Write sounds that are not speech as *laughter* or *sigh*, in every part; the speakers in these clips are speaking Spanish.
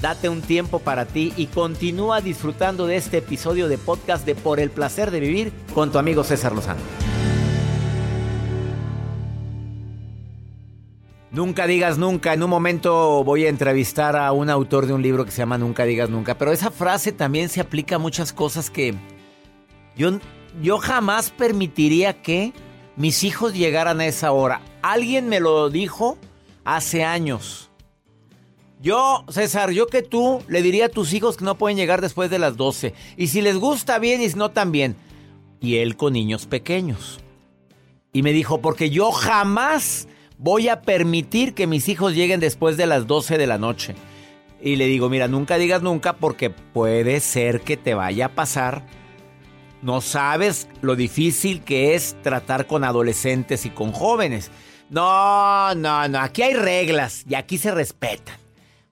date un tiempo para ti y continúa disfrutando de este episodio de podcast de Por el placer de vivir con tu amigo César Lozano. Nunca digas nunca. En un momento voy a entrevistar a un autor de un libro que se llama Nunca digas nunca. Pero esa frase también se aplica a muchas cosas que yo, yo jamás permitiría que mis hijos llegaran a esa hora. Alguien me lo dijo hace años. Yo, César, yo que tú le diría a tus hijos que no pueden llegar después de las 12. Y si les gusta bien y si no también. Y él con niños pequeños. Y me dijo, porque yo jamás voy a permitir que mis hijos lleguen después de las 12 de la noche. Y le digo, mira, nunca digas nunca porque puede ser que te vaya a pasar. No sabes lo difícil que es tratar con adolescentes y con jóvenes. No, no, no, aquí hay reglas y aquí se respetan.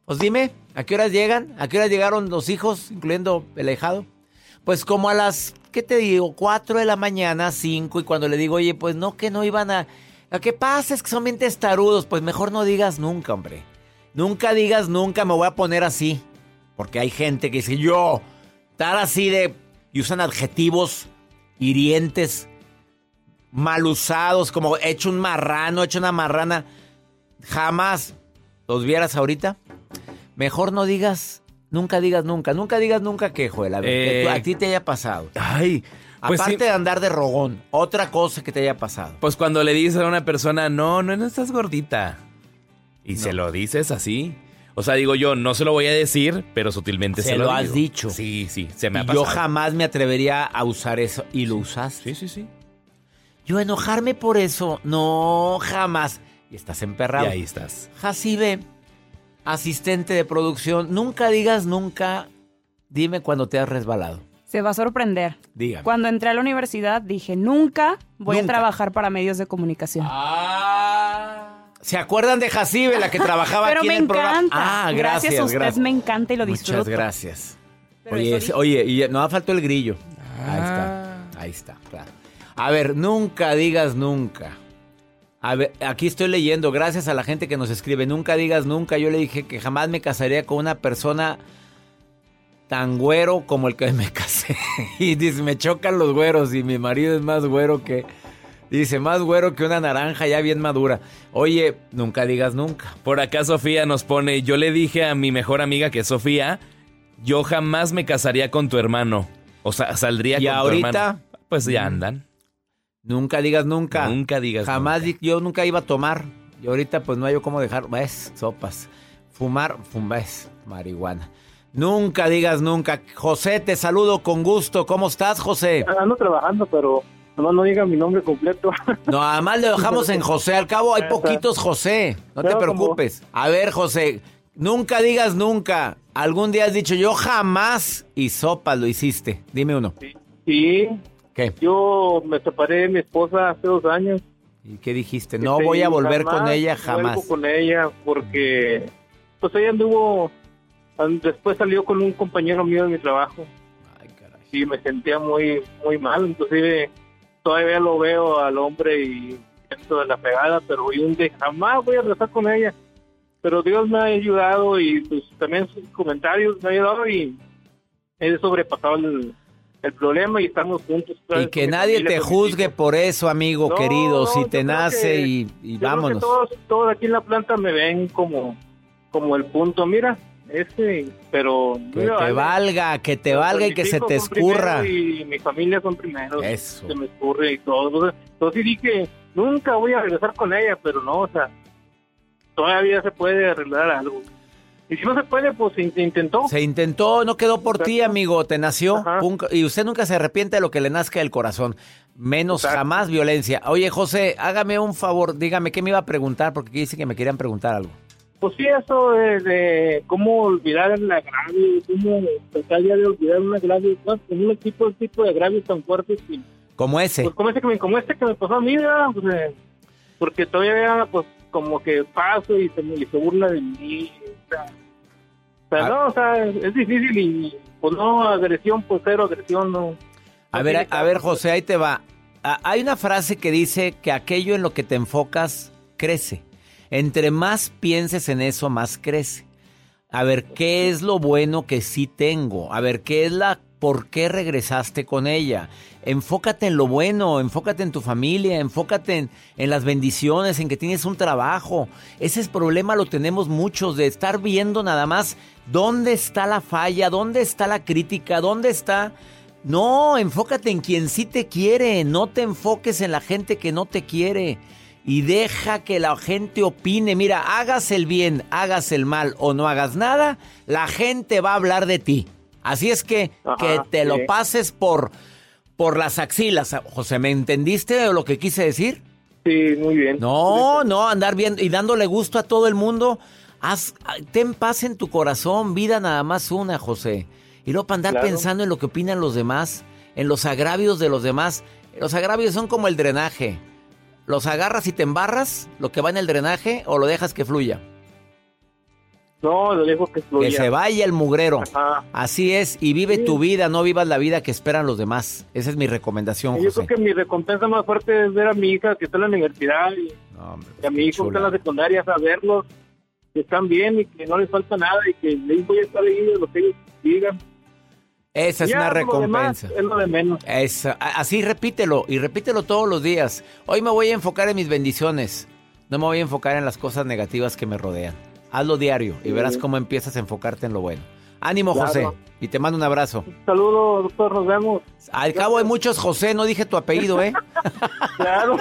Pues dime, ¿a qué horas llegan? ¿A qué horas llegaron los hijos, incluyendo el ahijado? Pues como a las, ¿qué te digo? 4 de la mañana, 5, y cuando le digo, oye, pues no, que no iban a lo que pasa es que son bien testarudos. Pues mejor no digas nunca, hombre. Nunca digas nunca me voy a poner así. Porque hay gente que dice, yo, estar así de... Y usan adjetivos hirientes, mal usados, como hecho un marrano, hecho una marrana. Jamás los vieras ahorita. Mejor no digas, nunca digas nunca. Nunca digas nunca que, Joel, a, que a ti te haya pasado. Ay, pues Aparte de andar de rogón, otra cosa que te haya pasado. Pues cuando le dices a una persona, no, no, no estás gordita. Y se lo dices así. O sea, digo yo, no se lo voy a decir, pero sutilmente se, se lo, has dicho. Sí, sí, se me ha pasado. Yo jamás me atrevería a usar eso. ¿Y lo usas? Sí, sí, sí. Yo enojarme por eso, no, jamás. Y estás emperrado. Y ahí estás. Jacibe, asistente de producción, nunca digas nunca, dime cuando te has resbalado. Se va a sorprender. Dígame. Cuando entré a la universidad dije, nunca voy a trabajar para medios de comunicación. Ah. ¿Se acuerdan de Jacibe, la que trabajaba *laughs* aquí en el programa? Ah, gracias. Gracias a usted me encanta y lo disfruto. Muchas gracias. oye, oye, y no faltó el grillo. Ahí está. Ah. Ahí está, claro. A ver, nunca digas nunca. A ver, aquí estoy leyendo, gracias a la gente que nos escribe, nunca digas nunca. Yo le dije que jamás me casaría con una persona tan güero como el que me *laughs* casé. y dice, me chocan los güeros y mi marido es más güero que... Dice, más güero que una naranja ya bien madura. Oye, nunca digas nunca. Por acá Sofía nos pone, yo le dije a mi mejor amiga que Sofía, yo jamás me casaría con tu hermano. O sea, saldría con ahorita, tu hermano. Pues ya andan. Nunca digas nunca. Nunca digas Jamás yo nunca iba a tomar. Y ahorita pues no hay yo cómo dejar, ves, sopas. Fumar, fumar, marihuana. Nunca digas nunca. José, te saludo con gusto. ¿Cómo estás, José? Ando trabajando, pero nomás no diga mi nombre completo. *laughs* No, además le dejamos en José. Al cabo hay poquitos José. No te preocupes. A ver, José, nunca digas nunca. Algún día has dicho yo jamás y sopa lo hiciste. Dime uno. Sí. ¿Qué? Yo me separé de mi esposa hace dos años. ¿Y qué dijiste? No voy a volver con ella jamás. Con ella porque pues ella anduvo Después salió con un compañero mío de mi trabajo. Ay, caray. Y me sentía muy, muy mal. Inclusive todavía lo veo al hombre y siento de la pegada, pero hoy un día jamás voy a rezar con ella. Pero Dios me ha ayudado y pues, también sus comentarios me han ayudado y he sobrepasado el, problema y estamos juntos. Y que nadie te juzgue por eso, amigo querido, si te nace y, y vámonos. Todos, todos aquí en la planta me ven como, como el punto. Mira, ese, pero... Que te valga, que te valga y que se te escurra. Y mi familia son primeros. Eso. Se me escurre y todo. Entonces dije, nunca voy a regresar con ella, pero no, o sea, todavía se puede arreglar algo. Y si no se puede, pues se intentó. Se intentó, no quedó por ti, amigo, te nació. Y usted nunca se arrepiente de lo que le nazca del corazón. Menos jamás violencia. Oye, José, hágame un favor, dígame qué me iba a preguntar, porque dice que me querían preguntar algo. Pues sí, eso de, cómo olvidar el agravio, cómo tratar de olvidar un agravio, con un tipo, tipo de agravios tan fuertes. como ese. Pues como, ese que me, como este que me pasó a mí, pues, eh, porque todavía pues como que paso y se, y se burla de mí. O sea, ah. no, o sea, es difícil y pues no, agresión, pues cero agresión, no. A ver, a ver, José, ahí te va. Hay una frase que dice que aquello en lo que te enfocas crece. Entre más pienses en eso, más crece. A ver, ¿qué es lo bueno que sí tengo? A ver, ¿qué es la por qué regresaste con ella? Enfócate en lo bueno, enfócate en tu familia, enfócate en, las bendiciones, en que tienes un trabajo. Ese es problema lo tenemos muchos de estar viendo nada más dónde está la falla, dónde está la crítica, dónde está no, enfócate en quien sí te quiere, no te enfoques en la gente que no te quiere y deja que la gente opine. Mira, hagas el bien, hagas el mal o no hagas nada, la gente va a hablar de ti. Así es que que te lo pases por, por las axilas. José, ¿me entendiste lo que quise decir? Sí, muy bien. No, no, andar bien y dándole gusto a todo el mundo. Haz, ten paz en tu corazón, vida nada más una, José. Y luego para andar pensando en lo que opinan los demás, en los agravios de los demás. Los agravios son como el drenaje. Los agarras y te embarras, lo que va en el drenaje, o lo dejas que fluya. No, lo dejo que fluya. Que se vaya el mugrero. Así es, y vive tu vida, no vivas la vida que esperan los demás. Esa es mi recomendación, Yo creo que mi recompensa más fuerte es ver a mi hija que está en la universidad y, a mi hijo que está en la secundaria, saberlos que están bien y que no les falta nada y que les voy a estar ahí de lo que ellos digan. Esa es una recompensa. es lo de menos. así repítelo y repítelo todos los días. Hoy me voy a enfocar en mis bendiciones. No me voy a enfocar en las cosas negativas que me rodean. Hazlo diario y verás cómo empiezas a enfocarte en lo bueno. Ánimo, José. Y te mando un abrazo. Saludos, doctor. Nos vemos. Al cabo hay muchos José, no dije tu apellido, ¿eh? *laughs* claro.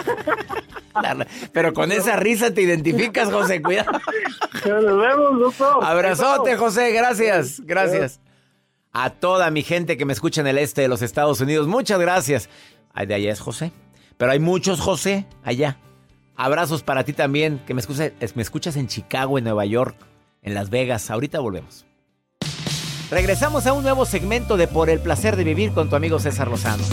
*laughs* Pero con esa risa te identificas, José. Cuidado. Nos vemos, doctor. Abrazote, José. Gracias. Gracias a toda mi gente que me escucha en el este de los Estados Unidos. Muchas gracias. De allá es José. Pero hay muchos José allá. Abrazos para ti también, que me me escuchas en Chicago, en Nueva York, en Las Vegas. Ahorita volvemos. Regresamos a un nuevo segmento de Por el placer de vivir con tu amigo César Lozano.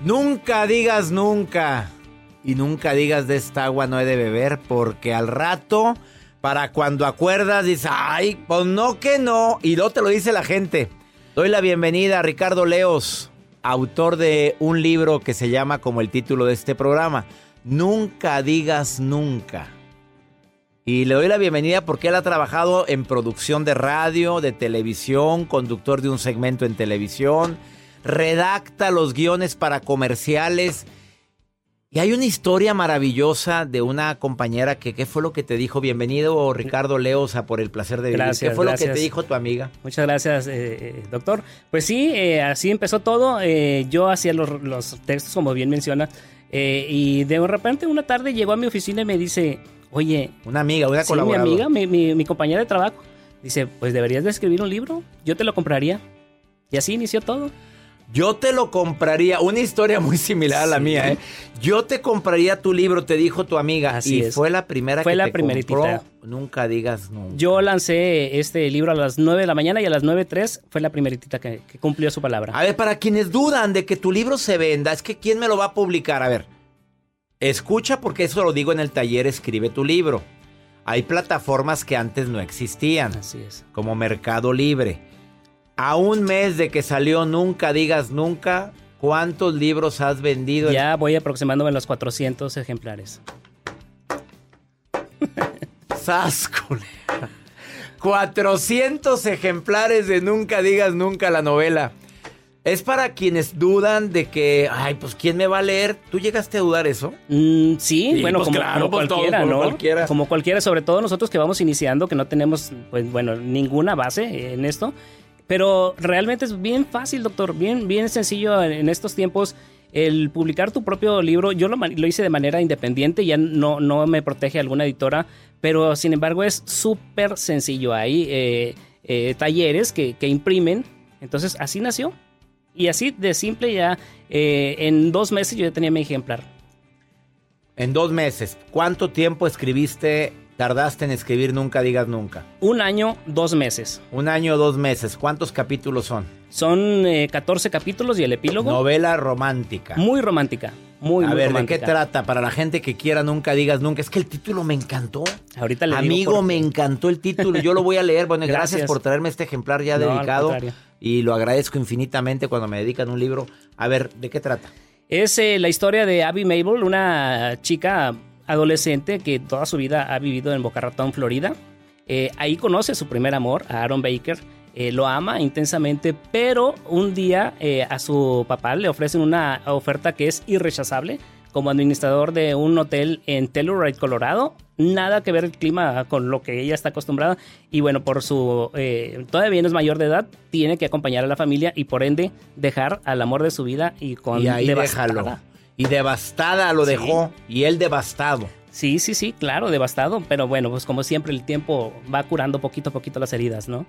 Nunca digas nunca. Y nunca digas de esta agua no he de beber porque al rato para cuando acuerdas, dices, ay, pues no que no. Y luego te lo dice la gente. Doy la bienvenida a Ricardo Leos, autor de un libro que se llama como el título de este programa, Nunca digas nunca. Y le doy la bienvenida porque él ha trabajado en producción de radio, de televisión, conductor de un segmento en televisión, redacta los guiones para comerciales y hay una historia maravillosa de una compañera que, ¿qué fue lo que te dijo? Bienvenido, Ricardo Leosa, por el placer de vivir. ¿Qué fue lo que te dijo tu amiga? Muchas gracias, eh, eh, doctor. Pues sí, eh, así empezó todo. yo hacía los, textos, como bien menciona, y de repente una tarde llegó a mi oficina y me dice, oye... Una amiga, una sí, mi amiga, mi, mi compañera de trabajo. Dice, pues deberías de escribir un libro, yo te lo compraría. Y así inició todo. Yo te lo compraría. Una historia muy similar a la mía, ¿eh? Yo te compraría tu libro, te dijo tu amiga. Así y fue la primera fue que la te compró. Nunca digas nunca. Yo lancé este libro a las 9 de la mañana y a las 9.03 fue la primeritita que, que cumplió su palabra. A ver, para quienes dudan de que tu libro se venda, es que ¿quién me lo va a publicar? A ver, escucha porque eso lo digo en el taller Escribe tu libro. Hay plataformas que antes no existían. Así es. Como Mercado Libre. A un mes de que salió Nunca Digas Nunca, ¿cuántos libros has vendido? Ya voy aproximándome a los 400 ejemplares. Sáscule. 400 ejemplares de Nunca Digas Nunca la novela. Es para quienes dudan de que, ay, pues ¿quién me va a leer? ¿Tú llegaste a dudar eso? Mm, sí, bueno, pues como, pues cualquiera, ¿no? Como cualquiera, sobre todo nosotros que vamos iniciando, que no tenemos, pues bueno, ninguna base en esto. Pero realmente es bien fácil, doctor, bien, bien sencillo en estos tiempos el publicar tu propio libro. Yo lo, hice de manera independiente, ya no, no me protege alguna editora, pero sin embargo es súper sencillo. Hay eh, eh, talleres que, imprimen, entonces así nació. Y así de simple ya eh, en dos meses yo ya tenía mi ejemplar. En dos meses, ¿cuánto tiempo escribiste tardaste en escribir Nunca Digas Nunca? Un año, dos meses. Un año, dos meses. ¿Cuántos capítulos son? Son 14 eh, capítulos y el epílogo. Novela romántica. Muy romántica. Muy, A ver, ¿de qué trata? Para la gente que quiera Nunca Digas Nunca. Es que el título me encantó. Ahorita le Amigo, me encantó el título. Yo lo voy a leer. Bueno, *laughs* gracias, por traerme este ejemplar ya dedicado. Y lo agradezco infinitamente cuando me dedican un libro. A ver, ¿de qué trata? Es eh, la historia de Abby Mabel, una chica adolescente que toda su vida ha vivido en Boca Ratón, Florida. Eh, ahí conoce a su primer amor, a Aaron Baker. Eh, lo ama intensamente, pero un día eh, a su papá le ofrecen una oferta que es irrechazable como administrador de un hotel en Telluride, Colorado. Nada que ver el clima con lo que ella está acostumbrada. Y bueno, por su. todavía no es mayor de edad, tiene que acompañar a la familia y por ende dejar al amor de su vida y con. Y ahí déjalo. Y devastada lo dejó. Y él devastado. Sí, sí, sí, claro, devastado. Pero bueno, pues como siempre, el tiempo va curando poquito a poquito las heridas, ¿no?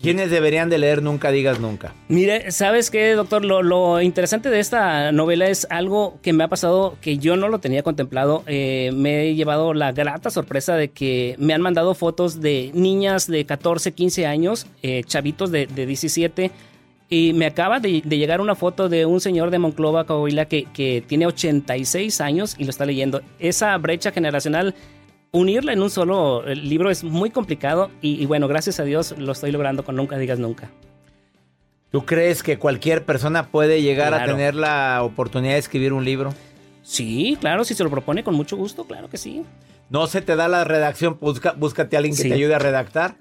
¿Quiénes deberían de leer Nunca digas nunca? Mire, ¿sabes qué, doctor? Lo, interesante de esta novela es algo que me ha pasado que yo no lo tenía contemplado. Eh, me he llevado la grata sorpresa de que me han mandado fotos de niñas de 14, 15 años, eh, chavitos de, de 17 y me acaba de, llegar una foto de un señor de Monclova, Coahuila, que, que tiene 86 años y lo está leyendo. Esa brecha generacional, unirla en un solo libro es muy complicado y, bueno, gracias a Dios lo estoy logrando con Nunca Digas Nunca. ¿Tú crees que cualquier persona puede llegar a tener la oportunidad de escribir un libro? Sí, claro, si se lo propone con mucho gusto, claro que sí. ¿No se te da la redacción? Busca, búscate a alguien que te ayude a redactar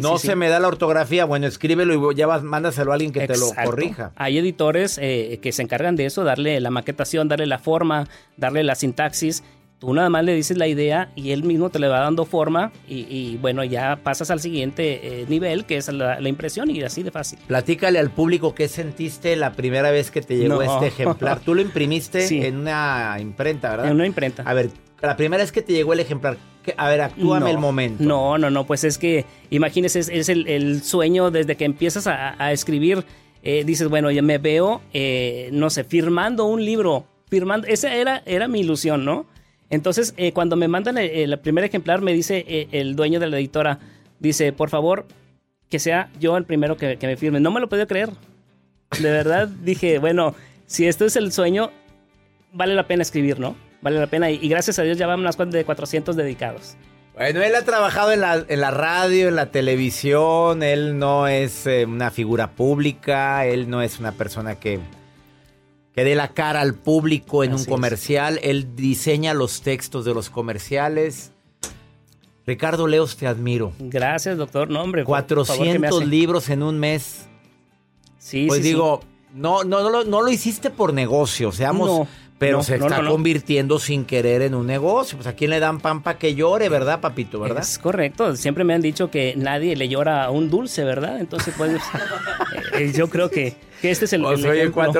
no se me da la ortografía, bueno, escríbelo y ya vas, mándaselo a alguien que te lo corrija. Hay editores eh, que se encargan de eso, darle la maquetación, darle la forma, darle la sintaxis. Tú nada más le dices la idea y él mismo te le va dando forma y, bueno, ya pasas al siguiente eh, nivel, que es la, impresión y así de fácil. Platícale al público qué sentiste la primera vez que te llegó este ejemplar. Tú lo imprimiste *laughs* en una imprenta, ¿verdad? En una imprenta. A ver, la primera vez que te llegó el ejemplar, a ver, actúame el momento. No, no, no, pues es que, imagínese, es, el, sueño desde que empiezas a, escribir, eh, dices, bueno, ya me veo, eh, no sé, firmando un libro, firmando, esa era, era mi ilusión, ¿no? Entonces, eh, cuando me mandan el, primer ejemplar, me dice el dueño de la editora, dice, por favor, que sea yo el primero que, que me firme. No me lo podía creer. De verdad, *laughs* dije, bueno, si esto es el sueño, vale la pena escribir, ¿no? Vale la pena. Y, gracias a Dios ya vamos unas cuantas de 400 dedicados. Bueno, él ha trabajado en la, en la radio, en la televisión, él no es eh, una figura pública, él no es una persona que, que dé la cara al público en un comercial, él diseña los textos de los comerciales. Ricardo Leos, te admiro. Gracias, doctor. No, hombre. 400 libros en un mes. Sí, pues digo, No, no, no, lo, no lo hiciste por negocio, seamos, pero se está convirtiendo sin querer en un negocio. Pues a quién le dan pan para que llore, ¿verdad, papito? ¿Verdad? Es correcto. Siempre me han dicho que nadie le llora a un dulce, ¿verdad? Entonces, pues, *laughs* eh, yo creo que, este es el,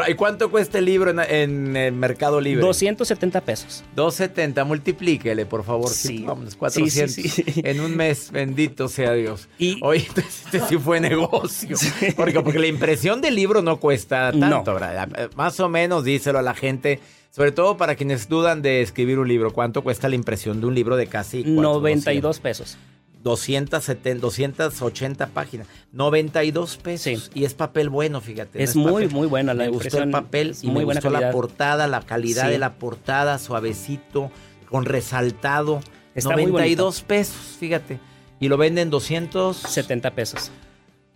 ¿Y cuánto cuesta el libro en, el Mercado Libre? 270 pesos. 270, multiplíquele, por favor. Sí. Vamos, 400 en un mes, bendito sea Dios. Y, Oye, este sí fue *laughs* negocio. Porque, porque la impresión del libro no cuesta tanto, ¿verdad? Más o menos, díselo a la gente sobre todo para quienes dudan de escribir un libro. ¿Cuánto cuesta la impresión de un libro de casi 92 pesos? 270, 280 páginas. 92 pesos. Y es papel bueno, fíjate. Es, muy, muy buena la Me gustó el papel y me gustó la portada, la calidad de la portada, suavecito, con resaltado. Está 92 pesos, fíjate. Y lo venden 270 pesos.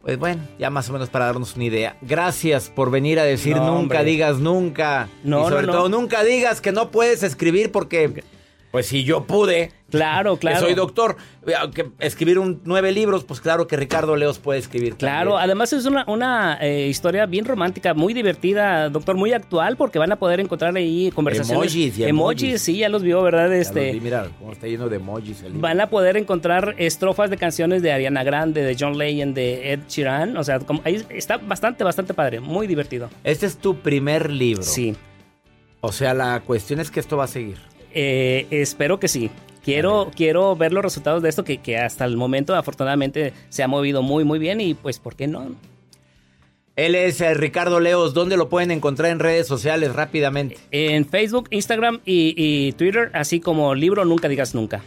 Pues bueno, ya más o menos para darnos una idea. Gracias por venir a decir nunca digas nunca. No, y sobre todo nunca digas que no puedes escribir porque pues si yo pude. Claro, claro. soy doctor. Aunque escribir un, nueve libros, pues claro que Ricardo Leos puede escribir. Claro, además es una, una eh, historia bien romántica, muy divertida, doctor, muy actual, porque van a poder encontrar ahí conversaciones. Emojis, emojis. sí, ya los vio, ¿verdad? Este, mira cómo está lleno de emojis. van a poder encontrar estrofas de canciones de Ariana Grande, de John Legend, de Ed Sheeran. O sea, ahí está bastante, bastante padre, muy divertido. Este es tu primer libro. Sí. O sea, la cuestión es que esto va a seguir. Eh, espero que sí. Quiero, quiero ver los resultados de esto que, que, hasta el momento afortunadamente se ha movido muy muy bien y pues ¿por qué no? Él es eh, Ricardo Leos. ¿Dónde lo pueden encontrar en redes sociales rápidamente? En Facebook, Instagram y, Twitter, así como Libro Nunca Digas Nunca.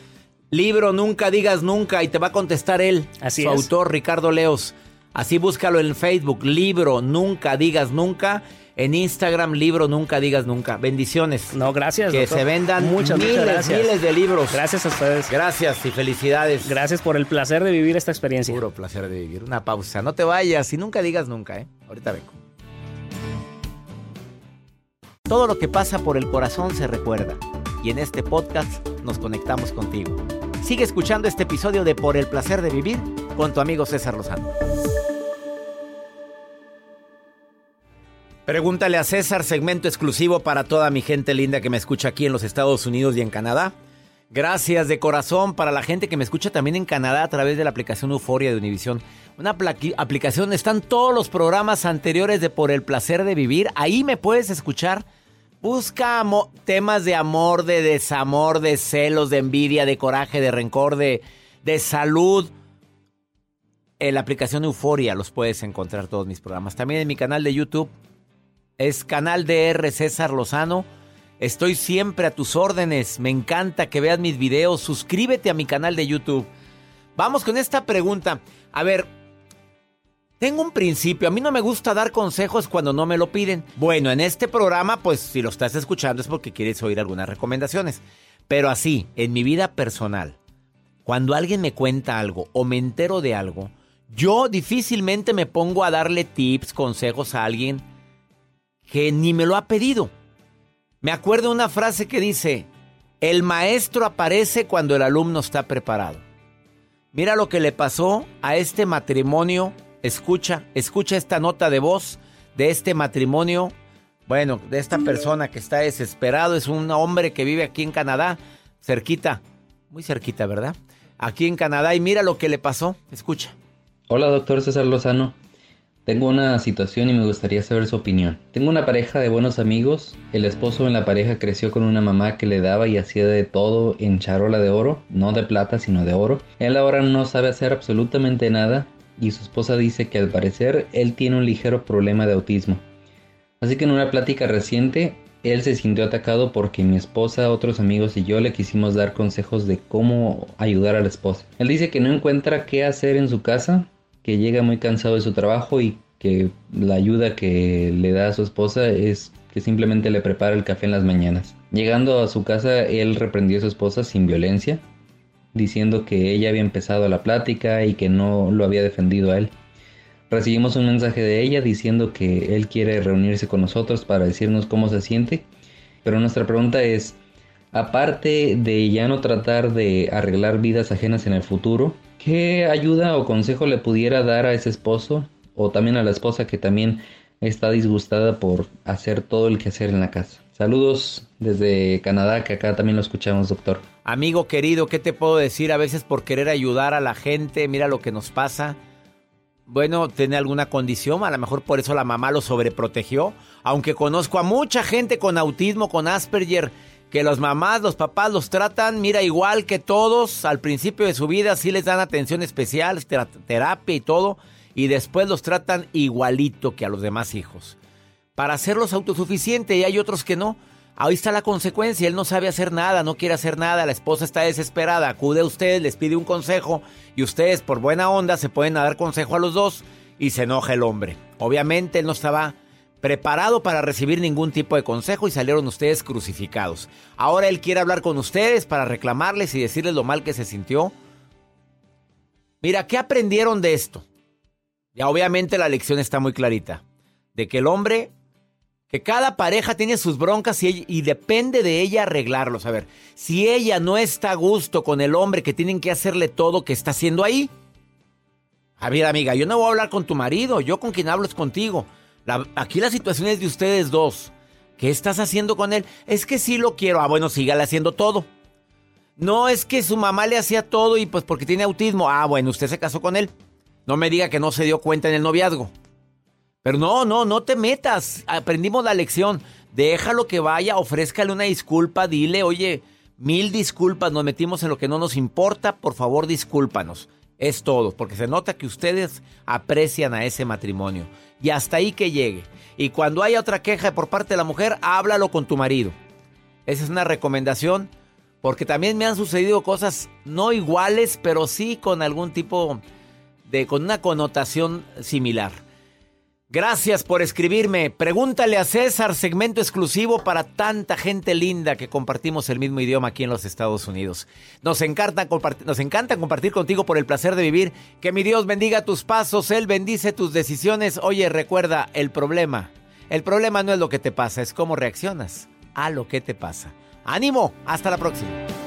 Libro Nunca Digas Nunca y te va a contestar él, así su autor Ricardo Leos. Así búscalo en Facebook, Libro Nunca Digas Nunca en Instagram, libro Nunca Digas Nunca. Bendiciones. No, gracias. Que se vendan muchas, miles, miles de libros. Gracias a ustedes. Gracias y felicidades. Gracias por el placer de vivir esta experiencia. Puro placer de vivir. Una pausa. No te vayas y nunca digas nunca, ¿eh? Ahorita vengo. Todo lo que pasa por el corazón se recuerda. y en este podcast nos conectamos contigo. Sigue escuchando este episodio de Por el placer de vivir con tu amigo César Lozano. Pregúntale a César, segmento exclusivo para toda mi gente linda que me escucha aquí en los Estados Unidos y en Canadá. Gracias de corazón para la gente que me escucha también en Canadá a través de la aplicación Euforia de Univision. Una aplicación están todos los programas anteriores de Por el placer de vivir. Ahí me puedes escuchar. Busca temas de amor, de desamor, de celos, de envidia, de coraje, de rencor, de, de salud. En la aplicación Euforia los puedes encontrar todos mis programas. También en mi canal de YouTube es canal DR César Lozano. Estoy siempre a tus órdenes. Me encanta que veas mis videos. Suscríbete a mi canal de YouTube. Vamos con esta pregunta. A ver, tengo un principio. A mí no me gusta dar consejos cuando no me lo piden. Bueno, en este programa, pues si lo estás escuchando es porque quieres oír algunas recomendaciones. Pero así, en mi vida personal, cuando alguien me cuenta algo o me entero de algo, yo difícilmente me pongo a darle tips, consejos a alguien que ni me lo ha pedido. Me acuerdo una frase que dice, el maestro aparece cuando el alumno está preparado. Mira lo que le pasó a este matrimonio. Escucha, escucha esta nota de voz de este matrimonio. Bueno, de esta persona que está desesperado. Es un hombre que vive aquí en Canadá, cerquita, muy cerquita, ¿verdad? Aquí en Canadá. Y mira lo que le pasó. Escucha. Hola, doctor César Lozano. Tengo una situación y me gustaría saber su opinión. Tengo una pareja de buenos amigos. El esposo en la pareja creció con una mamá que le daba y hacía de todo en charola de oro, no de plata sino de oro. Él ahora no sabe hacer absolutamente nada y su esposa dice que al parecer él tiene un ligero problema de autismo. Así que en una plática reciente él se sintió atacado porque mi esposa, otros amigos y yo le quisimos dar consejos de cómo ayudar a la esposa. Él dice que no encuentra qué hacer en su casa que llega muy cansado de su trabajo y que la ayuda que le da a su esposa es que simplemente le prepara el café en las mañanas. Llegando a su casa, él reprendió a su esposa sin violencia, diciendo que ella había empezado la plática y que no lo había defendido a él. Recibimos un mensaje de ella diciendo que él quiere reunirse con nosotros para decirnos cómo se siente, pero nuestra pregunta es, aparte de ya no tratar de arreglar vidas ajenas en el futuro, ¿Qué ayuda o consejo le pudiera dar a ese esposo o también a la esposa que también está disgustada por hacer todo el que hacer en la casa? Saludos desde Canadá, que acá también lo escuchamos, doctor. Amigo querido, ¿qué te puedo decir? A veces por querer ayudar a la gente, mira lo que nos pasa. Bueno, tiene alguna condición, a lo mejor por eso la mamá lo sobreprotegió. Aunque conozco a mucha gente con autismo, con Asperger, que los mamás, los papás los tratan, mira, igual que todos, al principio de su vida sí les dan atención especial, terapia y todo, y después los tratan igualito que a los demás hijos. Para hacerlos autosuficientes y hay otros que no. Ahí está la consecuencia, él no sabe hacer nada, no quiere hacer nada, la esposa está desesperada, acude a usted, les pide un consejo y ustedes por buena onda se pueden dar consejo a los dos y se enoja el hombre. Obviamente él no estaba preparado para recibir ningún tipo de consejo y salieron ustedes crucificados. Ahora él quiere hablar con ustedes para reclamarles y decirles lo mal que se sintió. Mira, ¿qué aprendieron de esto? Ya obviamente la lección está muy clarita. De que el hombre, que cada pareja tiene sus broncas y, depende de ella arreglarlos. A ver, si ella no está a gusto con el hombre que tienen que hacerle todo que está haciendo ahí. A ver, amiga, yo no voy a hablar con tu marido, yo con quien hablo es contigo aquí la situación es de ustedes dos. ¿Qué estás haciendo con él? Es que sí lo quiero. Ah, bueno, sígale haciendo todo. No es que su mamá le hacía todo y pues porque tiene autismo. Ah, bueno, usted se casó con él. No me diga que no se dio cuenta en el noviazgo. Pero no, no, no te metas. Aprendimos la lección. Déjalo que vaya, ofrézcale una disculpa, dile, oye, mil disculpas, nos metimos en lo que no nos importa, por favor discúlpanos. Es todo, porque se nota que ustedes aprecian a ese matrimonio. Y hasta ahí que llegue. Y cuando haya otra queja por parte de la mujer, háblalo con tu marido. Esa es una recomendación, porque también me han sucedido cosas no iguales, pero sí con algún tipo de, con una connotación similar. Gracias por escribirme. Pregúntale a César, segmento exclusivo para tanta gente linda que compartimos el mismo idioma aquí en los Estados Unidos. Nos encanta, nos encanta compartir contigo por el placer de vivir. Que mi Dios bendiga tus pasos, Él bendice tus decisiones. Oye, recuerda, el problema, el problema no es lo que te pasa, es cómo reaccionas a lo que te pasa. ¡Ánimo! Hasta la próxima.